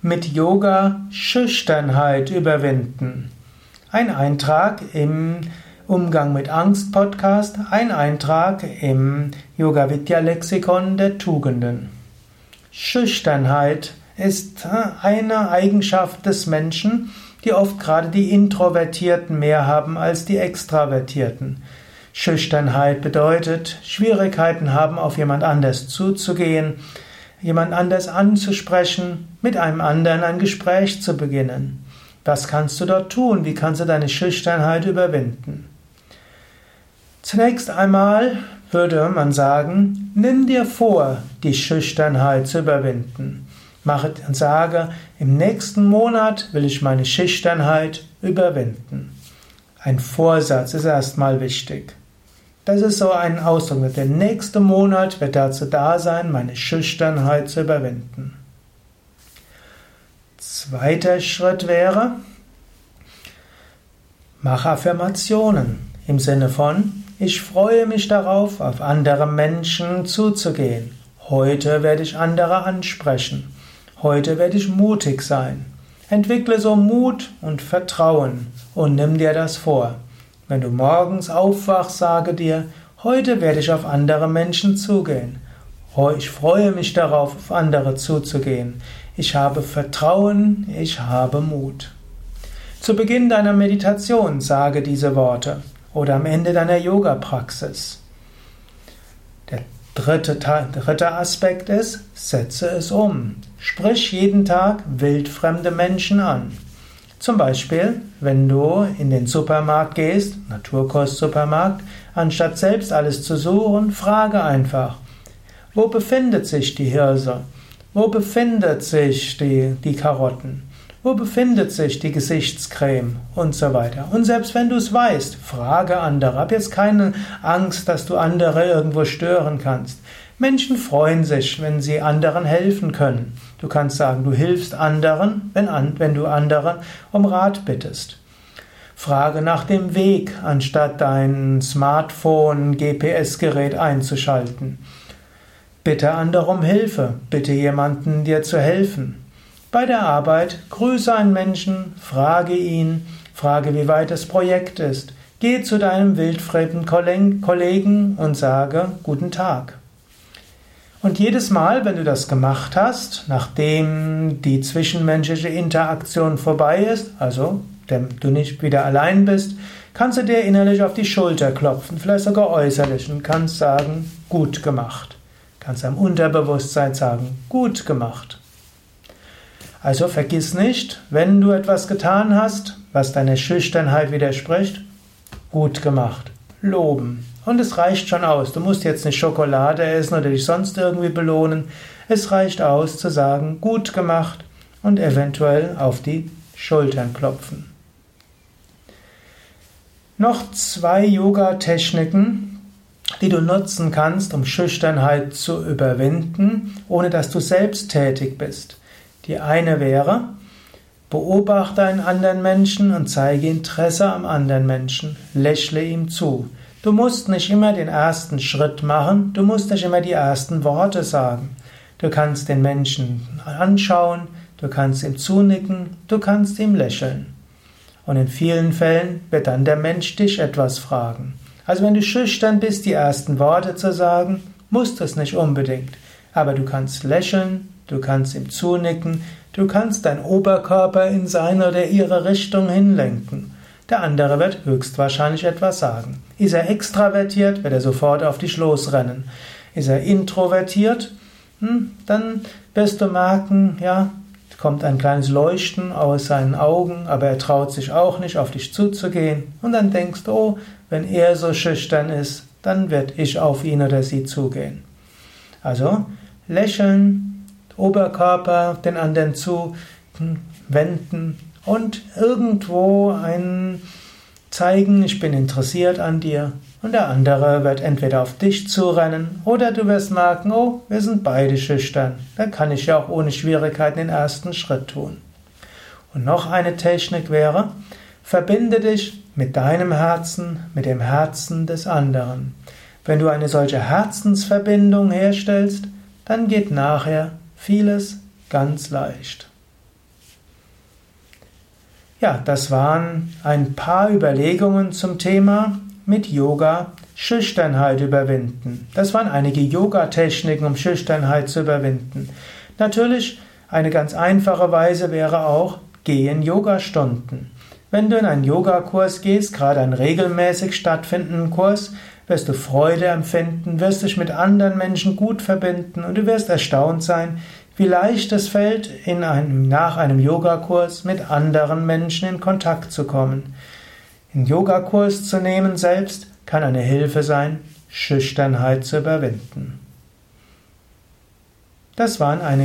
Mit Yoga Schüchternheit überwinden. Ein Eintrag im Umgang mit Angst Podcast, ein Eintrag im Yoga Vidya Lexikon der Tugenden. Schüchternheit ist äh, eine Eigenschaft des Menschen, die oft gerade die Introvertierten mehr haben als die Extravertierten. Schüchternheit bedeutet, Schwierigkeiten haben, auf jemand anders zuzugehen, jemand anders anzusprechen, mit einem anderen ein Gespräch zu beginnen. Was kannst du dort tun? Wie kannst du deine Schüchternheit überwinden? Zunächst einmal würde man sagen, nimm dir vor, die Schüchternheit zu überwinden. Mache und sage, im nächsten Monat will ich meine Schüchternheit überwinden. Ein Vorsatz ist erstmal wichtig. Das ist so ein Ausdruck. Der nächste Monat wird dazu da sein, meine Schüchternheit zu überwinden. Zweiter Schritt wäre, mach Affirmationen im Sinne von, ich freue mich darauf, auf andere Menschen zuzugehen. Heute werde ich andere ansprechen. Heute werde ich mutig sein. Entwickle so Mut und Vertrauen und nimm dir das vor. Wenn du morgens aufwachst, sage dir, heute werde ich auf andere Menschen zugehen. Ich freue mich darauf, auf andere zuzugehen. Ich habe Vertrauen, ich habe Mut. Zu Beginn deiner Meditation sage diese Worte oder am Ende deiner Yoga-Praxis. Der dritte, dritte Aspekt ist, setze es um. Sprich jeden Tag wildfremde Menschen an. Zum Beispiel, wenn du in den Supermarkt gehst, Naturkost-Supermarkt, anstatt selbst alles zu suchen, frage einfach, wo befindet sich die Hirse? Wo befindet sich die, die Karotten? Wo befindet sich die Gesichtscreme? Und so weiter. Und selbst wenn du es weißt, frage andere. Hab jetzt keine Angst, dass du andere irgendwo stören kannst. Menschen freuen sich, wenn sie anderen helfen können. Du kannst sagen, du hilfst anderen, wenn, wenn du anderen um Rat bittest. Frage nach dem Weg, anstatt dein Smartphone, GPS-Gerät einzuschalten. Bitte andere um Hilfe, bitte jemanden dir zu helfen. Bei der Arbeit grüße einen Menschen, frage ihn, frage, wie weit das Projekt ist. Geh zu deinem wildfremden Kollegen und sage Guten Tag. Und jedes Mal, wenn du das gemacht hast, nachdem die zwischenmenschliche Interaktion vorbei ist, also du nicht wieder allein bist, kannst du dir innerlich auf die Schulter klopfen, vielleicht sogar äußerlich und kannst sagen, gut gemacht. Kannst deinem Unterbewusstsein sagen, gut gemacht. Also vergiss nicht, wenn du etwas getan hast, was deiner Schüchternheit widerspricht, gut gemacht. Loben. Und es reicht schon aus. Du musst jetzt nicht Schokolade essen oder dich sonst irgendwie belohnen. Es reicht aus zu sagen, gut gemacht und eventuell auf die Schultern klopfen. Noch zwei Yoga-Techniken, die du nutzen kannst, um Schüchternheit zu überwinden, ohne dass du selbst tätig bist. Die eine wäre, beobachte einen anderen Menschen und zeige Interesse am anderen Menschen, lächle ihm zu. Du musst nicht immer den ersten Schritt machen, du musst nicht immer die ersten Worte sagen. Du kannst den Menschen anschauen, du kannst ihm zunicken, du kannst ihm lächeln. Und in vielen Fällen wird dann der Mensch dich etwas fragen. Also wenn du schüchtern bist, die ersten Worte zu sagen, musst du es nicht unbedingt. Aber du kannst lächeln, du kannst ihm zunicken, du kannst deinen Oberkörper in seine oder ihre Richtung hinlenken. Der andere wird höchstwahrscheinlich etwas sagen. Ist er extravertiert, wird er sofort auf dich losrennen. Ist er introvertiert, hm, dann wirst du merken, ja, kommt ein kleines Leuchten aus seinen Augen, aber er traut sich auch nicht, auf dich zuzugehen. Und dann denkst du, oh, wenn er so schüchtern ist, dann wird ich auf ihn oder sie zugehen. Also lächeln, Oberkörper den anderen zu wenden, und irgendwo ein zeigen, ich bin interessiert an dir. Und der andere wird entweder auf dich zurennen oder du wirst merken, oh, wir sind beide schüchtern. Dann kann ich ja auch ohne Schwierigkeiten den ersten Schritt tun. Und noch eine Technik wäre, verbinde dich mit deinem Herzen, mit dem Herzen des anderen. Wenn du eine solche Herzensverbindung herstellst, dann geht nachher vieles ganz leicht. Ja, das waren ein paar Überlegungen zum Thema mit Yoga Schüchternheit überwinden. Das waren einige Yoga-Techniken, um Schüchternheit zu überwinden. Natürlich, eine ganz einfache Weise wäre auch, geh in Yogastunden. Wenn du in einen Yogakurs gehst, gerade einen regelmäßig stattfindenden Kurs, wirst du Freude empfinden, wirst dich mit anderen Menschen gut verbinden und du wirst erstaunt sein, leicht es fällt, in einem, nach einem Yogakurs mit anderen Menschen in Kontakt zu kommen. Einen Yogakurs zu nehmen selbst kann eine Hilfe sein, Schüchternheit zu überwinden. Das waren einige